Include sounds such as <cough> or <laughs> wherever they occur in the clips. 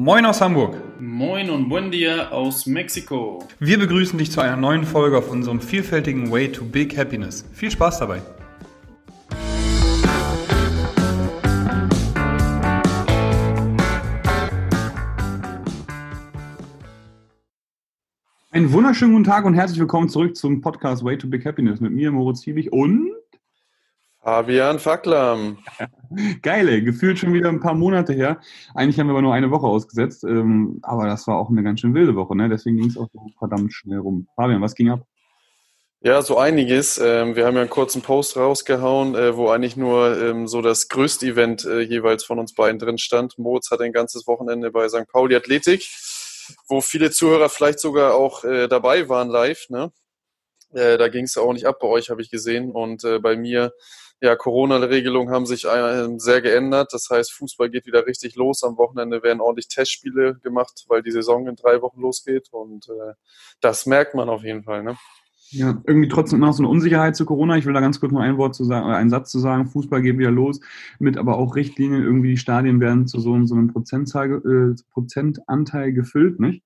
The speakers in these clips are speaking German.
Moin aus Hamburg. Moin und buen dia aus Mexiko. Wir begrüßen dich zu einer neuen Folge auf unserem vielfältigen Way to Big Happiness. Viel Spaß dabei. Einen wunderschönen guten Tag und herzlich willkommen zurück zum Podcast Way to Big Happiness mit mir, Moritz Fiebig und Fabian Facklam. <laughs> Geile, gefühlt schon wieder ein paar Monate her. Eigentlich haben wir aber nur eine Woche ausgesetzt, ähm, aber das war auch eine ganz schön wilde Woche, ne? Deswegen ging es auch so verdammt schnell rum. Fabian, was ging ab? Ja, so einiges. Ähm, wir haben ja einen kurzen Post rausgehauen, äh, wo eigentlich nur ähm, so das größte Event äh, jeweils von uns beiden drin stand. Moritz hat ein ganzes Wochenende bei St. Pauli Athletik, wo viele Zuhörer vielleicht sogar auch äh, dabei waren live. Ne? da ging es auch nicht ab bei euch, habe ich gesehen. Und bei mir ja, Corona-Regelungen haben sich sehr geändert. Das heißt, Fußball geht wieder richtig los. Am Wochenende werden ordentlich Testspiele gemacht, weil die Saison in drei Wochen losgeht. Und äh, das merkt man auf jeden Fall. Ne? Ja, irgendwie trotzdem noch so eine Unsicherheit zu Corona. Ich will da ganz kurz noch ein Wort zu sagen, einen Satz zu sagen. Fußball geht wieder los, mit aber auch Richtlinien. Irgendwie die Stadien werden zu so, so einem Prozentzahl, äh, Prozentanteil gefüllt, nicht?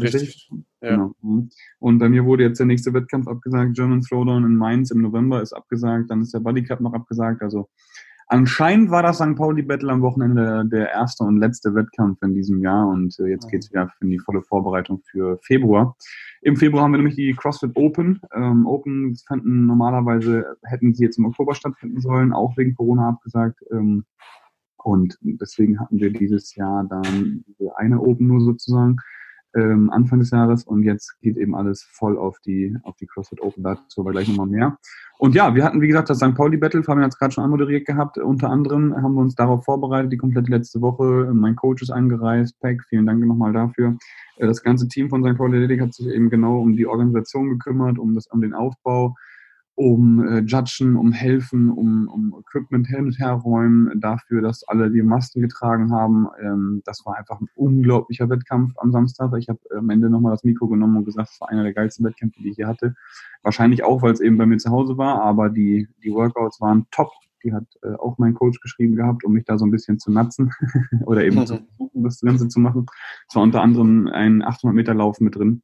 Richtig. Ja. Genau. Und bei mir wurde jetzt der nächste Wettkampf abgesagt. German Throwdown in Mainz im November ist abgesagt. Dann ist der Buddy Cup noch abgesagt. Also anscheinend war das St. Pauli Battle am Wochenende der erste und letzte Wettkampf in diesem Jahr. Und äh, jetzt geht es wieder in die volle Vorbereitung für Februar. Im Februar haben wir nämlich die CrossFit Open. Ähm, Open fanden normalerweise, hätten sie jetzt im Oktober stattfinden sollen, auch wegen Corona abgesagt. Ähm, und deswegen hatten wir dieses Jahr dann eine Open nur sozusagen ähm, Anfang des Jahres und jetzt geht eben alles voll auf die, auf die CrossFit Open, dazu aber gleich nochmal mehr. Und ja, wir hatten, wie gesagt, das St. Pauli Battle, Fabian hat es gerade schon anmoderiert gehabt, unter anderem haben wir uns darauf vorbereitet, die komplette letzte Woche, mein Coach ist angereist, Pack, vielen Dank nochmal dafür. Äh, das ganze Team von St. Pauli Athletic hat sich eben genau um die Organisation gekümmert, um das, um den Aufbau, um äh, Judgen, um Helfen, um, um Equipment hin und her räumen, dafür, dass alle die Masken getragen haben. Ähm, das war einfach ein unglaublicher Wettkampf am Samstag. Ich habe am Ende nochmal das Mikro genommen und gesagt, es war einer der geilsten Wettkämpfe, die ich hier hatte. Wahrscheinlich auch, weil es eben bei mir zu Hause war, aber die, die Workouts waren top. Die hat äh, auch mein Coach geschrieben gehabt, um mich da so ein bisschen zu natzen <laughs> oder eben mhm. zu versuchen, das Ganze zu machen. Es war unter anderem ein 800 Meter Lauf mit drin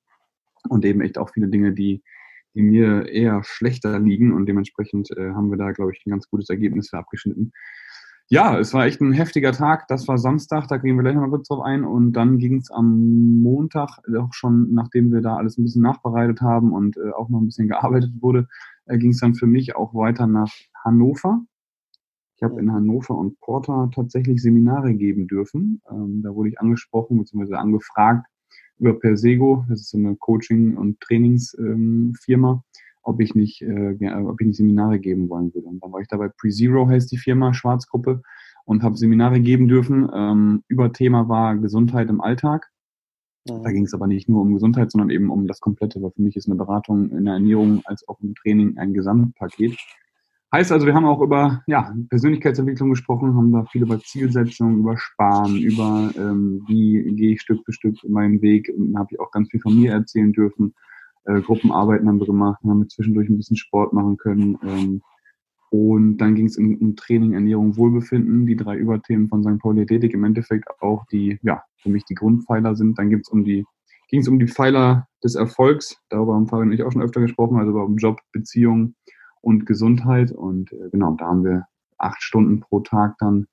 und eben echt auch viele Dinge, die die mir eher schlechter liegen und dementsprechend äh, haben wir da, glaube ich, ein ganz gutes Ergebnis für abgeschnitten. Ja, es war echt ein heftiger Tag. Das war Samstag, da gehen wir gleich nochmal kurz drauf ein. Und dann ging es am Montag, auch schon nachdem wir da alles ein bisschen nachbereitet haben und äh, auch noch ein bisschen gearbeitet wurde, äh, ging es dann für mich auch weiter nach Hannover. Ich habe in Hannover und Porta tatsächlich Seminare geben dürfen. Ähm, da wurde ich angesprochen bzw. angefragt, über Persego, das ist so eine Coaching- und Trainingsfirma, ob ich nicht, äh, ob ich nicht Seminare geben wollen würde. Und dann war ich dabei PreZero heißt die Firma, Schwarzgruppe, und habe Seminare geben dürfen. Ähm, über Thema war Gesundheit im Alltag. Mhm. Da ging es aber nicht nur um Gesundheit, sondern eben um das Komplette, weil für mich ist eine Beratung in der Ernährung als auch im Training ein Gesamtpaket. Heißt also, wir haben auch über ja, Persönlichkeitsentwicklung gesprochen, haben da viel über Zielsetzung, über Sparen, über ähm, wie gehe ich Stück für Stück meinen Weg. Habe ich auch ganz viel von mir erzählen dürfen. Äh, Gruppenarbeiten haben wir gemacht, haben wir zwischendurch ein bisschen Sport machen können. Ähm, und dann ging es um, um Training, Ernährung, Wohlbefinden, die drei Überthemen von St. Pauli Athletik, im Endeffekt auch die, ja, für mich die Grundpfeiler sind. Dann gibt's um die, ging es um die Pfeiler des Erfolgs, darüber haben Fabian und ich auch schon öfter gesprochen, also um Job, Beziehung, und Gesundheit. Und äh, genau, da haben wir acht Stunden pro Tag dann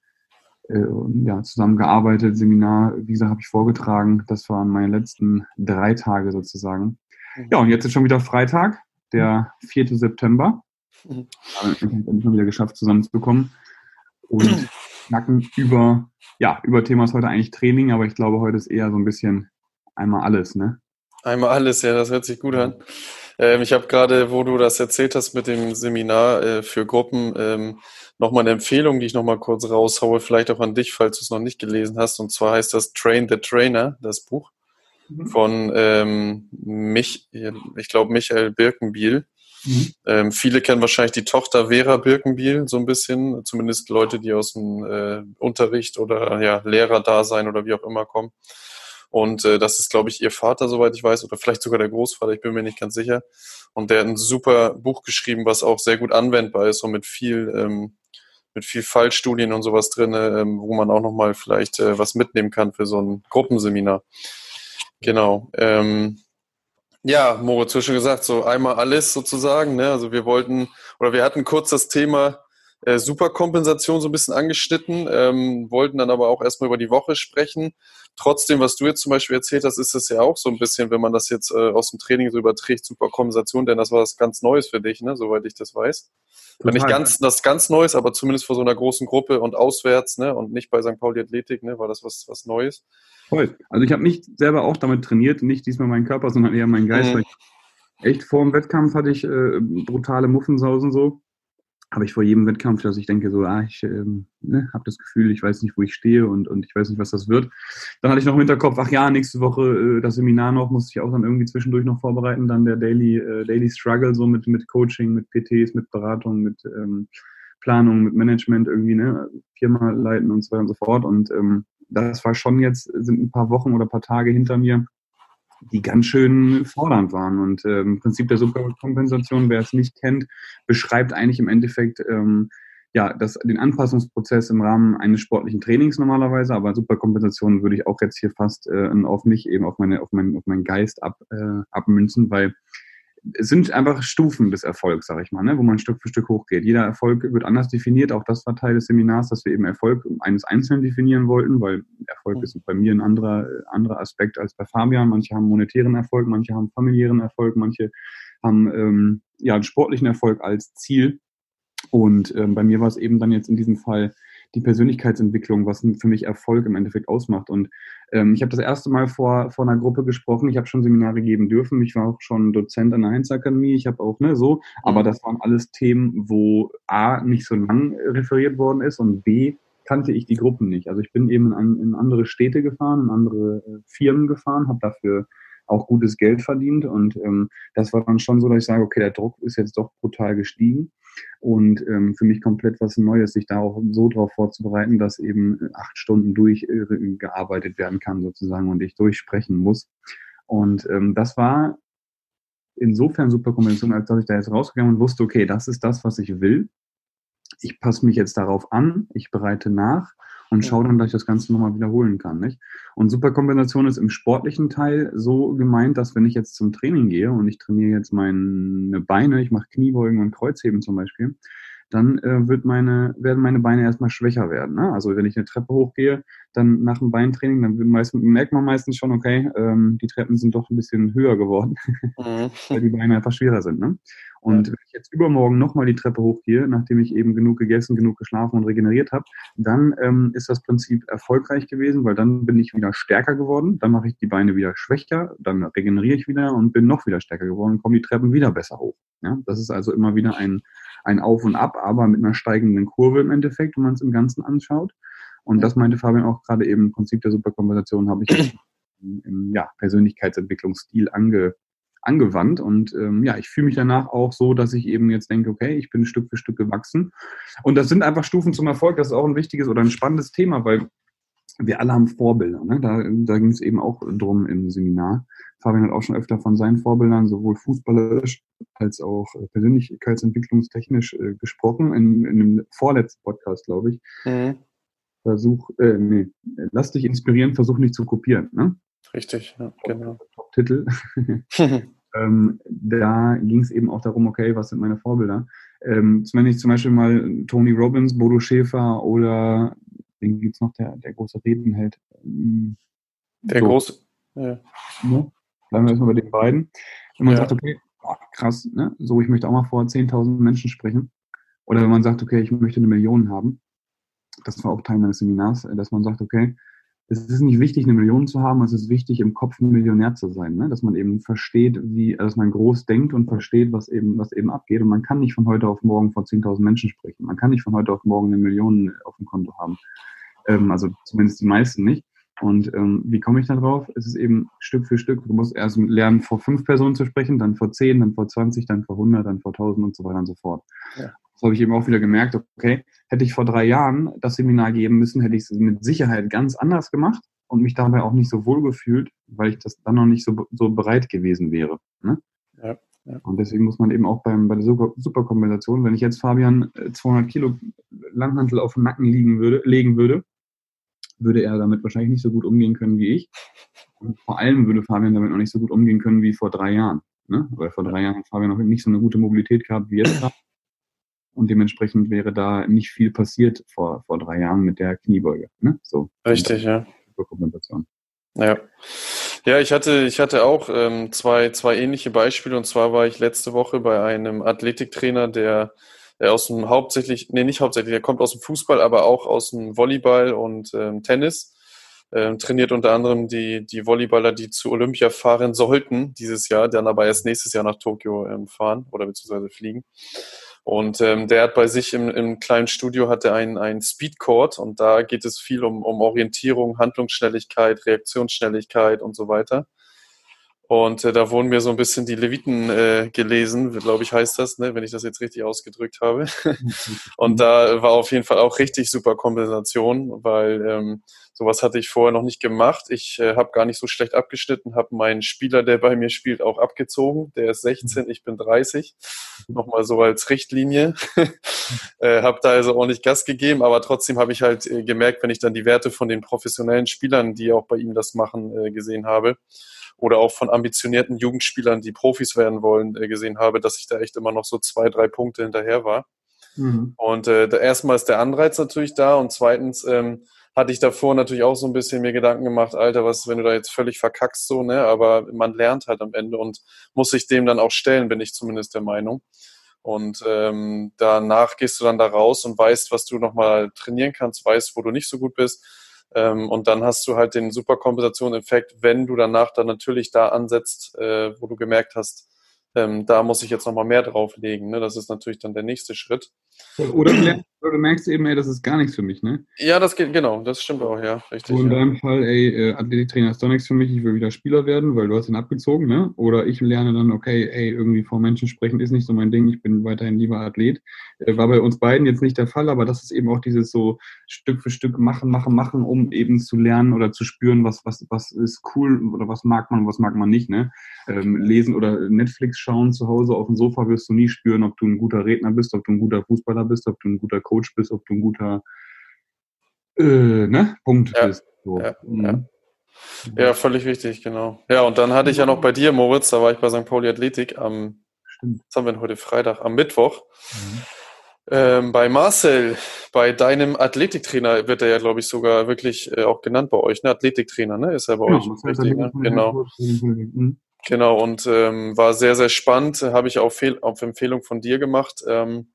äh, ja, zusammengearbeitet. Seminar, wie gesagt, habe ich vorgetragen. Das waren meine letzten drei Tage sozusagen. Mhm. Ja, und jetzt ist schon wieder Freitag, der 4. September. Mhm. Ich habe es schon wieder geschafft, zusammenzubekommen. Und knacken über, ja, über Thema ist heute eigentlich Training, aber ich glaube, heute ist eher so ein bisschen einmal alles, ne? Einmal alles, ja, das hört sich gut an. Ähm, ich habe gerade, wo du das erzählt hast mit dem Seminar äh, für Gruppen, ähm, nochmal eine Empfehlung, die ich nochmal kurz raushaue, vielleicht auch an dich, falls du es noch nicht gelesen hast. Und zwar heißt das Train the Trainer, das Buch mhm. von ähm, mich, ich glaube Michael Birkenbiel. Mhm. Ähm, viele kennen wahrscheinlich die Tochter Vera Birkenbiel so ein bisschen, zumindest Leute, die aus dem äh, Unterricht oder ja, Lehrerdasein oder wie auch immer kommen. Und äh, das ist, glaube ich, ihr Vater, soweit ich weiß, oder vielleicht sogar der Großvater, ich bin mir nicht ganz sicher. Und der hat ein super Buch geschrieben, was auch sehr gut anwendbar ist und mit viel, ähm, mit viel Fallstudien und sowas drin, ähm, wo man auch nochmal vielleicht äh, was mitnehmen kann für so ein Gruppenseminar. Genau. Ähm, ja, Moritz, du hast schon gesagt, so einmal alles sozusagen. Ne? Also wir wollten, oder wir hatten kurz das Thema äh, Superkompensation so ein bisschen angeschnitten, ähm, wollten dann aber auch erstmal über die Woche sprechen. Trotzdem, was du jetzt zum Beispiel erzählt hast, ist es ja auch so ein bisschen, wenn man das jetzt äh, aus dem Training so überträgt, Superkompensation, denn das war was ganz Neues für dich, ne? soweit ich das weiß. Total. Nicht ganz, das ganz Neues, aber zumindest vor so einer großen Gruppe und auswärts, ne? Und nicht bei St. Pauli Athletik, ne? War das was, was Neues? Voll. Also ich habe mich selber auch damit trainiert, nicht diesmal meinen Körper, sondern eher meinen Geist. Mhm. echt vor dem Wettkampf hatte ich äh, brutale Muffensausen so habe ich vor jedem Wettkampf, dass ich denke, so, ah, ich ähm, ne, habe das Gefühl, ich weiß nicht, wo ich stehe und, und ich weiß nicht, was das wird. Dann hatte ich noch im Hinterkopf, ach ja, nächste Woche äh, das Seminar noch, musste ich auch dann irgendwie zwischendurch noch vorbereiten, dann der Daily, äh, Daily Struggle, so mit, mit Coaching, mit PTs, mit Beratung, mit ähm, Planung, mit Management irgendwie, ne, Firma leiten und so weiter und so fort. Und ähm, das war schon jetzt, sind ein paar Wochen oder ein paar Tage hinter mir, die ganz schön fordernd waren. Und äh, im Prinzip der Superkompensation, wer es nicht kennt, beschreibt eigentlich im Endeffekt ähm, ja, das, den Anpassungsprozess im Rahmen eines sportlichen Trainings normalerweise, aber Superkompensation würde ich auch jetzt hier fast äh, auf mich, eben auf, meine, auf, meinen, auf meinen Geist ab, äh, abmünzen, weil sind einfach Stufen des Erfolgs, sage ich mal, ne, wo man Stück für Stück hochgeht. Jeder Erfolg wird anders definiert. Auch das war Teil des Seminars, dass wir eben Erfolg eines Einzelnen definieren wollten, weil Erfolg ist bei mir ein anderer, anderer Aspekt als bei Fabian. Manche haben monetären Erfolg, manche haben familiären Erfolg, manche haben ähm, ja einen sportlichen Erfolg als Ziel. Und ähm, bei mir war es eben dann jetzt in diesem Fall die Persönlichkeitsentwicklung, was für mich Erfolg im Endeffekt ausmacht. Und ähm, ich habe das erste Mal vor, vor einer Gruppe gesprochen. Ich habe schon Seminare geben dürfen. Ich war auch schon Dozent an der Heinz Akademie. Ich habe auch, ne, so. Aber mhm. das waren alles Themen, wo A, nicht so lang referiert worden ist und B, kannte ich die Gruppen nicht. Also ich bin eben in, in andere Städte gefahren, in andere äh, Firmen gefahren, habe dafür auch gutes Geld verdient und ähm, das war dann schon so, dass ich sage, okay, der Druck ist jetzt doch brutal gestiegen und ähm, für mich komplett was Neues, sich da auch so drauf vorzubereiten, dass eben acht Stunden durchgearbeitet äh, werden kann sozusagen und ich durchsprechen muss. Und ähm, das war insofern super Konvention, als dass ich da jetzt rausgegangen und wusste, okay, das ist das, was ich will. Ich passe mich jetzt darauf an, ich bereite nach und schaue dann, dass ich das Ganze nochmal wiederholen kann. Nicht? Und Superkombination ist im sportlichen Teil so gemeint, dass wenn ich jetzt zum Training gehe und ich trainiere jetzt meine Beine, ich mache Kniebeugen und Kreuzheben zum Beispiel, dann äh, wird meine, werden meine Beine erstmal schwächer werden. Ne? Also wenn ich eine Treppe hochgehe, dann nach dem Beintraining, dann meistens, merkt man meistens schon, okay, ähm, die Treppen sind doch ein bisschen höher geworden, <laughs> mhm. weil die Beine einfach schwerer sind. Ne? Und ja. wenn ich jetzt übermorgen nochmal die Treppe hochgehe, nachdem ich eben genug gegessen, genug geschlafen und regeneriert habe, dann ähm, ist das Prinzip erfolgreich gewesen, weil dann bin ich wieder stärker geworden, dann mache ich die Beine wieder schwächer, dann regeneriere ich wieder und bin noch wieder stärker geworden und kommen die Treppen wieder besser hoch. Ja? Das ist also immer wieder ein, ein Auf und Ab, aber mit einer steigenden Kurve im Endeffekt, wenn man es im Ganzen anschaut. Und das meinte Fabian auch gerade eben, im Prinzip der Superkompensation habe ich im, ja, Persönlichkeitsentwicklungsstil ange, angewandt. Und ähm, ja, ich fühle mich danach auch so, dass ich eben jetzt denke, okay, ich bin Stück für Stück gewachsen. Und das sind einfach Stufen zum Erfolg. Das ist auch ein wichtiges oder ein spannendes Thema, weil wir alle haben Vorbilder. Ne? Da, da ging es eben auch drum im Seminar. Fabian hat auch schon öfter von seinen Vorbildern sowohl fußballerisch als auch äh, persönlichkeitsentwicklungstechnisch äh, gesprochen, in, in dem vorletzten Podcast, glaube ich. Mhm. Versuch, äh, nee, lass dich inspirieren, versuch nicht zu kopieren. Ne? Richtig, ja, genau. <laughs> Top-Titel. <laughs> ähm, da ging es eben auch darum, okay, was sind meine Vorbilder? Ähm, wenn ich zum Beispiel mal Tony Robbins, Bodo Schäfer oder den gibt es noch, der, der große Redenheld. Ähm, der so. große, ja. Ne? Bleiben wir erstmal bei den beiden. Wenn man ja. sagt, okay, oh, krass, ne? so ich möchte auch mal vor 10.000 Menschen sprechen. Oder wenn man sagt, okay, ich möchte eine Million haben. Das war auch Teil meines Seminars, dass man sagt, okay, es ist nicht wichtig, eine Million zu haben, es ist wichtig, im Kopf ein Millionär zu sein, ne? dass man eben versteht, wie, dass man groß denkt und versteht, was eben, was eben abgeht. Und man kann nicht von heute auf morgen vor 10.000 Menschen sprechen. Man kann nicht von heute auf morgen eine Million auf dem Konto haben. Ähm, also zumindest die meisten nicht. Und ähm, wie komme ich da drauf? Es ist eben Stück für Stück. Du musst erst lernen, vor fünf Personen zu sprechen, dann vor zehn, dann vor 20, dann vor 100, dann vor 1000 und so weiter und so fort. Ja das habe ich eben auch wieder gemerkt, okay, hätte ich vor drei Jahren das Seminar geben müssen, hätte ich es mit Sicherheit ganz anders gemacht und mich dabei auch nicht so wohl gefühlt, weil ich das dann noch nicht so, so bereit gewesen wäre. Ne? Ja, ja. Und deswegen muss man eben auch beim, bei der Superkompensation, wenn ich jetzt Fabian 200 äh, Kilo Langhantel auf den Nacken liegen würde, legen würde, würde er damit wahrscheinlich nicht so gut umgehen können wie ich. Und vor allem würde Fabian damit noch nicht so gut umgehen können wie vor drei Jahren. Ne? Weil vor drei Jahren hat Fabian noch nicht so eine gute Mobilität gehabt wie jetzt. Und dementsprechend wäre da nicht viel passiert vor, vor drei Jahren mit der Kniebeuge. Ne? So. Richtig, ja. Ja. Ja, ich hatte, ich hatte auch ähm, zwei, zwei ähnliche Beispiele. Und zwar war ich letzte Woche bei einem Athletiktrainer, der, der aus dem hauptsächlich, nee, nicht hauptsächlich, der kommt aus dem Fußball, aber auch aus dem Volleyball und ähm, Tennis. Ähm, trainiert unter anderem die, die Volleyballer, die zu Olympia fahren sollten dieses Jahr, dann aber erst nächstes Jahr nach Tokio ähm, fahren oder beziehungsweise fliegen. Und ähm, der hat bei sich im, im kleinen Studio hatte ein, ein Speedcourt und da geht es viel um, um Orientierung, Handlungsschnelligkeit, Reaktionsschnelligkeit und so weiter. Und äh, da wurden mir so ein bisschen die Leviten äh, gelesen, glaube ich, heißt das, ne, wenn ich das jetzt richtig ausgedrückt habe. <laughs> und da war auf jeden Fall auch richtig super Kompensation, weil ähm, sowas hatte ich vorher noch nicht gemacht. Ich äh, habe gar nicht so schlecht abgeschnitten, habe meinen Spieler, der bei mir spielt, auch abgezogen. Der ist 16, ich bin 30. Nochmal so als Richtlinie. <laughs> äh, habe da also ordentlich Gas gegeben, aber trotzdem habe ich halt äh, gemerkt, wenn ich dann die Werte von den professionellen Spielern, die auch bei ihm das machen, äh, gesehen habe, oder auch von ambitionierten Jugendspielern, die Profis werden wollen, äh, gesehen habe, dass ich da echt immer noch so zwei, drei Punkte hinterher war. Mhm. Und äh, erstmal ist der Anreiz natürlich da und zweitens ähm, hatte ich davor natürlich auch so ein bisschen mir Gedanken gemacht, Alter, was, wenn du da jetzt völlig verkackst, so, ne? Aber man lernt halt am Ende und muss sich dem dann auch stellen, bin ich zumindest der Meinung. Und ähm, danach gehst du dann da raus und weißt, was du nochmal trainieren kannst, weißt, wo du nicht so gut bist ähm, und dann hast du halt den Superkompensation-Effekt, wenn du danach dann natürlich da ansetzt, äh, wo du gemerkt hast, ähm, da muss ich jetzt nochmal mehr drauflegen. Ne? Das ist natürlich dann der nächste Schritt. Oder du, merkst eben, ey, das ist gar nichts für mich, ne? Ja, das geht, genau, das stimmt auch, ja, richtig. Und in ja. deinem Fall, ey, äh, Athletiktrainer ist doch nichts für mich, ich will wieder Spieler werden, weil du hast ihn abgezogen, ne? Oder ich lerne dann, okay, ey, irgendwie vor Menschen sprechen ist nicht so mein Ding, ich bin weiterhin lieber Athlet. Äh, war bei uns beiden jetzt nicht der Fall, aber das ist eben auch dieses so Stück für Stück machen, machen, machen, um eben zu lernen oder zu spüren, was, was, was ist cool oder was mag man, was mag man nicht, ne? Ähm, lesen oder Netflix schauen zu Hause auf dem Sofa wirst du nie spüren, ob du ein guter Redner bist, ob du ein guter Fußballer bist, ob du ein guter Coach bist, ob du ein guter äh, ne? Punkt ja. bist. So. Ja, mhm. ja. ja, völlig wichtig, genau. Ja, und dann hatte ich ja noch bei dir, Moritz, da war ich bei St. Pauli Athletik am, Stimmt. was haben wir denn heute Freitag, am Mittwoch. Mhm. Ähm, bei Marcel, bei deinem Athletiktrainer wird er ja, glaube ich, sogar wirklich äh, auch genannt bei euch, ne? Athletiktrainer, ne? Ist er bei ja, euch richtig, ne? Genau. Genau, und ähm, war sehr, sehr spannend. Habe ich auf, auf Empfehlung von dir gemacht. Ähm,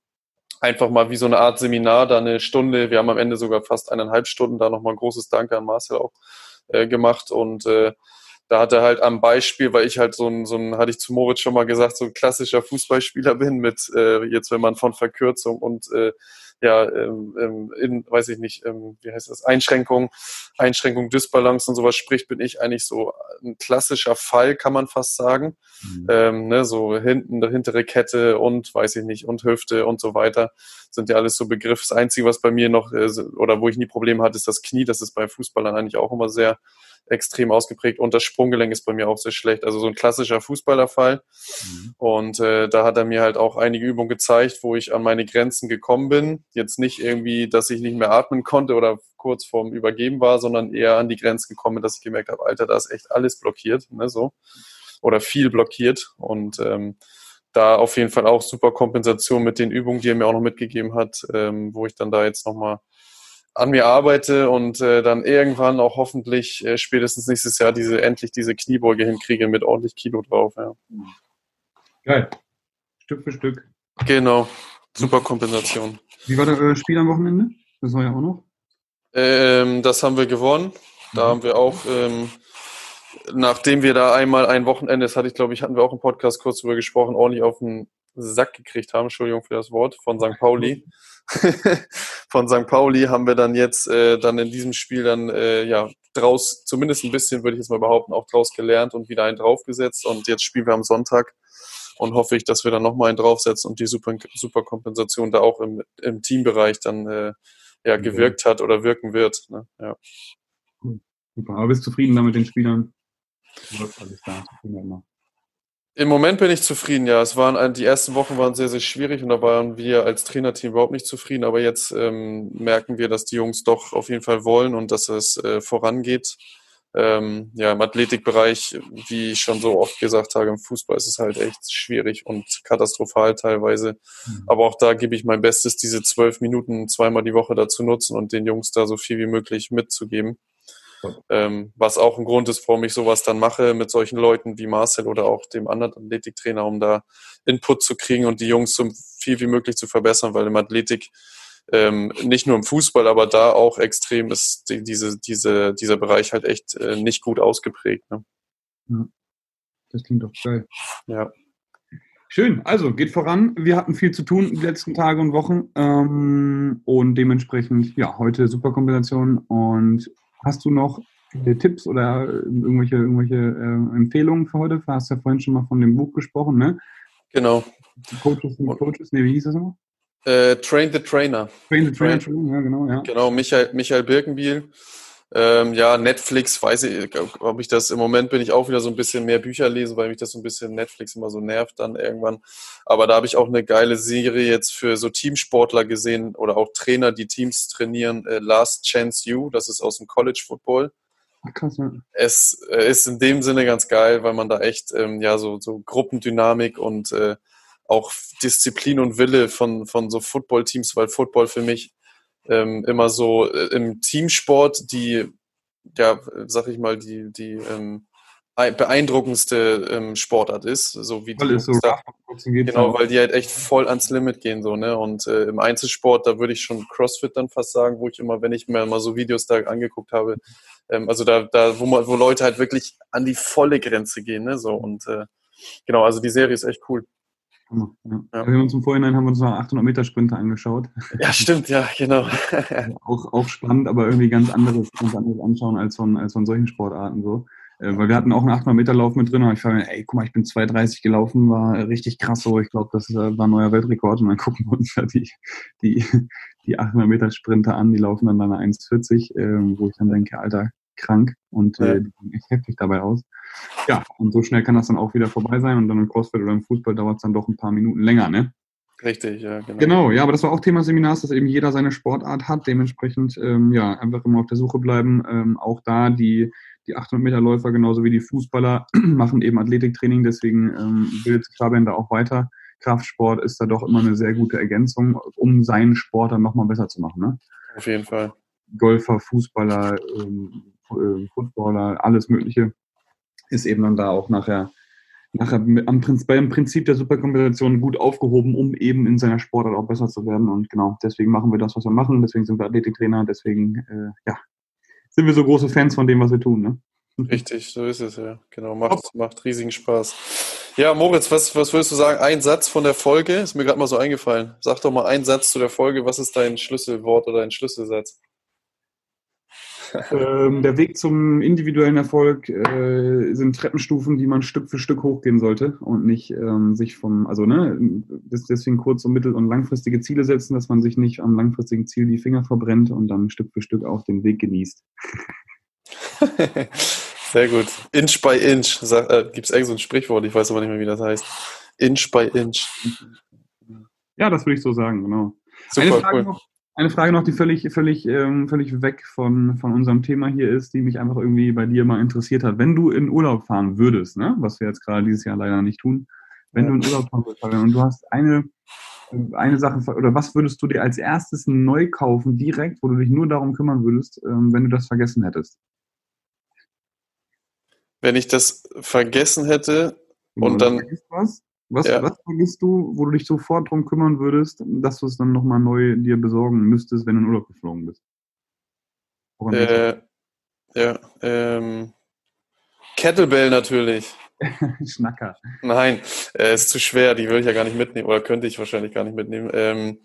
einfach mal wie so eine Art Seminar, da eine Stunde, wir haben am Ende sogar fast eineinhalb Stunden, da nochmal ein großes Danke an Marcel auch äh, gemacht und äh, da hat er halt am Beispiel, weil ich halt so ein, so ein, hatte ich zu Moritz schon mal gesagt, so ein klassischer Fußballspieler bin mit, äh, jetzt wenn man von Verkürzung und äh, ja, ähm, ähm, in, weiß ich nicht, ähm, wie heißt das, Einschränkung, Einschränkung, Dysbalance und sowas spricht, bin ich eigentlich so ein klassischer Fall, kann man fast sagen. Mhm. Ähm, ne, so hinten, hintere Kette und weiß ich nicht, und Hüfte und so weiter. Sind ja alles so Begriffe. Das Einzige, was bei mir noch, äh, oder wo ich nie Probleme hatte, ist das Knie. Das ist bei Fußballern eigentlich auch immer sehr extrem ausgeprägt und das Sprunggelenk ist bei mir auch sehr schlecht. Also so ein klassischer Fußballerfall. Mhm. Und äh, da hat er mir halt auch einige Übungen gezeigt, wo ich an meine Grenzen gekommen bin. Jetzt nicht irgendwie, dass ich nicht mehr atmen konnte oder kurz vorm Übergeben war, sondern eher an die Grenzen gekommen, dass ich gemerkt habe, Alter, da ist echt alles blockiert, ne, so. Oder viel blockiert. Und ähm, da auf jeden Fall auch super Kompensation mit den Übungen, die er mir auch noch mitgegeben hat, ähm, wo ich dann da jetzt nochmal an mir arbeite und äh, dann irgendwann auch hoffentlich äh, spätestens nächstes Jahr diese endlich diese Kniebeuge hinkriege mit ordentlich Kilo drauf. Ja. Geil. Stück für Stück. Genau. Super Kompensation. Wie war das äh, Spiel am Wochenende? Das war ja auch noch. Ähm, das haben wir gewonnen. Da mhm. haben wir auch, ähm, nachdem wir da einmal ein Wochenende, das hatte ich glaube ich, hatten wir auch im Podcast kurz drüber gesprochen, ordentlich auf den Sack gekriegt haben, Entschuldigung für das Wort, von St. Pauli. <laughs> von St. Pauli haben wir dann jetzt äh, dann in diesem Spiel dann äh, ja draus, zumindest ein bisschen, würde ich jetzt mal behaupten, auch draus gelernt und wieder einen draufgesetzt. Und jetzt spielen wir am Sonntag und hoffe ich, dass wir dann nochmal einen draufsetzen und die Super, Super Kompensation da auch im, im Teambereich dann äh, ja, gewirkt hat oder wirken wird. Ne? Ja. Super, aber bist du zufrieden damit den Spielern? Alles da, Im Moment bin ich zufrieden, ja. Es waren die ersten Wochen waren sehr, sehr schwierig und da waren wir als Trainerteam überhaupt nicht zufrieden. Aber jetzt ähm, merken wir, dass die Jungs doch auf jeden Fall wollen und dass es äh, vorangeht. Ähm, ja, im Athletikbereich, wie ich schon so oft gesagt habe, im Fußball ist es halt echt schwierig und katastrophal teilweise. Mhm. Aber auch da gebe ich mein Bestes, diese zwölf Minuten zweimal die Woche dazu nutzen und den Jungs da so viel wie möglich mitzugeben. Ähm, was auch ein Grund ist, warum ich sowas dann mache mit solchen Leuten wie Marcel oder auch dem anderen Athletiktrainer, um da Input zu kriegen und die Jungs so viel wie möglich zu verbessern, weil im Athletik ähm, nicht nur im Fußball, aber da auch extrem ist die, diese, diese, dieser Bereich halt echt äh, nicht gut ausgeprägt. Ne? Ja, das klingt doch geil. Ja. Schön, also geht voran. Wir hatten viel zu tun die letzten Tage und Wochen ähm, und dementsprechend, ja, heute super Kombination und Hast du noch Tipps oder irgendwelche, irgendwelche äh, Empfehlungen für heute? Du hast ja vorhin schon mal von dem Buch gesprochen, ne? Genau. Coaches und Coaches, ne, wie hieß das nochmal? Äh, Train the Trainer. Train the Trainer, Train. ja, genau, ja. Genau, Michael, Michael Birkenbiel. Ähm, ja, Netflix, weiß ich, ob ich das im Moment bin ich auch wieder so ein bisschen mehr Bücher lesen, weil mich das so ein bisschen Netflix immer so nervt dann irgendwann. Aber da habe ich auch eine geile Serie jetzt für so Teamsportler gesehen oder auch Trainer, die Teams trainieren. Äh, Last Chance You, das ist aus dem College Football. Krass. Es äh, ist in dem Sinne ganz geil, weil man da echt ähm, ja so, so Gruppendynamik und äh, auch Disziplin und Wille von, von so Football-Teams, weil Football für mich ähm, immer so äh, im Teamsport die, ja, sag ich mal, die, die ähm, beeindruckendste ähm, Sportart ist, so wie die so da, genau, weil die halt echt voll ans Limit gehen so ne? Und äh, im Einzelsport da würde ich schon CrossFit dann fast sagen, wo ich immer, wenn ich mir mal so Videos da angeguckt habe, ähm, also da da wo man, wo Leute halt wirklich an die volle Grenze gehen ne? So und äh, genau also die Serie ist echt cool. Ja. Ja. Wir haben uns im Vorhinein haben wir uns noch 800 Meter Sprinter angeschaut. Ja, stimmt, ja, genau. <laughs> auch, auch spannend, aber irgendwie ganz anderes, ganz anderes anschauen als von, als von solchen Sportarten so. Äh, weil wir hatten auch einen 800 Meter Lauf mit drin und ich fand, ey, guck mal, ich bin 2,30 gelaufen, war richtig krass so. Ich glaube, das äh, war ein neuer Weltrekord und dann <laughs> gucken wir uns ja die, die, die 800 Meter Sprinter an, die laufen dann bei einer 1,40, äh, wo ich dann denke, Alter, krank und äh, die sehen echt heftig dabei aus. Ja, und so schnell kann das dann auch wieder vorbei sein und dann im Crossfit oder im Fußball dauert es dann doch ein paar Minuten länger, ne? Richtig, ja, genau. Genau, ja, aber das war auch Thema Seminars, dass eben jeder seine Sportart hat, dementsprechend, ähm, ja, einfach immer auf der Suche bleiben. Ähm, auch da die, die 800 Meter Läufer genauso wie die Fußballer <clears throat> machen eben Athletiktraining, deswegen ähm, bildet sich Fabian da auch weiter. Kraftsport ist da doch immer eine sehr gute Ergänzung, um seinen Sport dann nochmal besser zu machen, ne? Auf jeden Fall. Golfer, Fußballer, ähm, äh, Footballer, alles Mögliche ist eben dann da auch nachher, nachher am Prinzip, beim Prinzip der Superkombination gut aufgehoben, um eben in seiner Sportart auch besser zu werden. Und genau, deswegen machen wir das, was wir machen. Deswegen sind wir Athletiktrainer. Deswegen, äh, ja, sind wir so große Fans von dem, was wir tun. Ne? Richtig, so ist es ja. Genau, macht, macht riesigen Spaß. Ja, Moritz, was, was würdest du sagen? Ein Satz von der Folge ist mir gerade mal so eingefallen. Sag doch mal einen Satz zu der Folge. Was ist dein Schlüsselwort oder dein Schlüsselsatz? Ähm, der Weg zum individuellen Erfolg äh, sind Treppenstufen, die man Stück für Stück hochgehen sollte und nicht ähm, sich vom, also ne, deswegen kurz- und mittel- und langfristige Ziele setzen, dass man sich nicht am langfristigen Ziel die Finger verbrennt und dann Stück für Stück auch den Weg genießt. <laughs> Sehr gut. Inch by Inch. Äh, Gibt es irgend so ein Sprichwort? Ich weiß aber nicht mehr, wie das heißt. Inch by Inch. Ja, das würde ich so sagen, genau. Super, cool. Noch, eine Frage noch, die völlig, völlig, ähm, völlig weg von, von unserem Thema hier ist, die mich einfach irgendwie bei dir mal interessiert hat. Wenn du in Urlaub fahren würdest, ne, was wir jetzt gerade dieses Jahr leider nicht tun, wenn du in Urlaub fahren würdest und du hast eine, eine Sache, oder was würdest du dir als erstes neu kaufen, direkt, wo du dich nur darum kümmern würdest, ähm, wenn du das vergessen hättest? Wenn ich das vergessen hätte und dann. Was? Was, ja. was vergisst du, wo du dich sofort drum kümmern würdest, dass du es dann nochmal neu dir besorgen müsstest, wenn du in Urlaub geflogen bist? Äh, ja, ähm, Kettlebell natürlich. <laughs> Schnacker. Nein, äh, ist zu schwer, die würde ich ja gar nicht mitnehmen, oder könnte ich wahrscheinlich gar nicht mitnehmen. Ähm,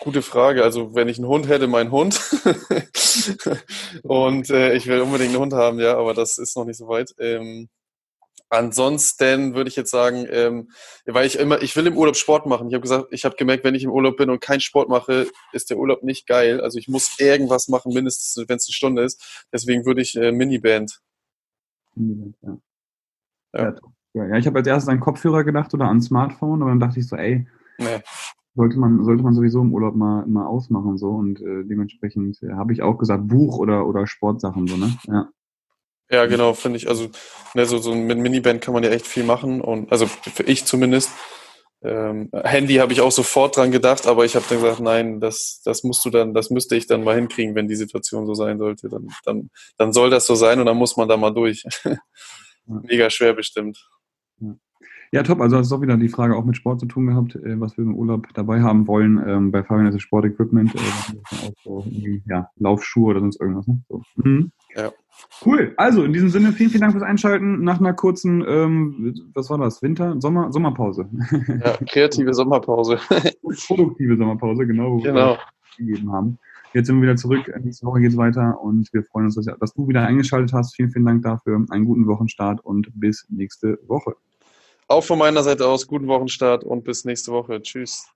gute Frage. Also wenn ich einen Hund hätte, mein Hund. <laughs> Und äh, ich will unbedingt einen Hund haben, ja, aber das ist noch nicht so weit. Ähm, Ansonsten würde ich jetzt sagen, ähm, weil ich immer, ich will im Urlaub Sport machen. Ich habe gesagt, ich habe gemerkt, wenn ich im Urlaub bin und keinen Sport mache, ist der Urlaub nicht geil. Also ich muss irgendwas machen, mindestens wenn es eine Stunde ist. Deswegen würde ich äh, Miniband. Miniband, ja. ja. Ja, ich habe als erstes an Kopfhörer gedacht oder an Smartphone, aber dann dachte ich so, ey, nee. sollte man, sollte man sowieso im Urlaub mal, mal ausmachen so und äh, dementsprechend äh, habe ich auch gesagt, Buch oder, oder Sportsachen so, ne? Ja. Ja, genau, finde ich. Also ne, so, so mit Miniband kann man ja echt viel machen und also für ich zumindest. Ähm, Handy habe ich auch sofort dran gedacht, aber ich habe dann gesagt, nein, das, das musst du dann, das müsste ich dann mal hinkriegen, wenn die Situation so sein sollte. Dann, dann, dann soll das so sein und dann muss man da mal durch. <laughs> Mega schwer bestimmt. Ja, top. Also das ist auch wieder die Frage auch mit Sport zu tun gehabt, äh, was wir im Urlaub dabei haben wollen. Ähm, bei Fabian ist es Sportequipment, äh, auch so ja, Laufschuhe oder sonst irgendwas. Ne? So. Mhm. Ja. Cool. Also in diesem Sinne, vielen, vielen Dank fürs Einschalten. Nach einer kurzen, ähm, was war das? Winter, Sommer, Sommerpause. Ja, kreative Sommerpause. <laughs> Produktive Sommerpause, genau. Genau. gegeben haben. Jetzt sind wir wieder zurück. Nächste Woche geht's weiter und wir freuen uns, dass du wieder eingeschaltet hast. Vielen, vielen Dank dafür. Einen guten Wochenstart und bis nächste Woche. Auch von meiner Seite aus guten Wochenstart und bis nächste Woche. Tschüss.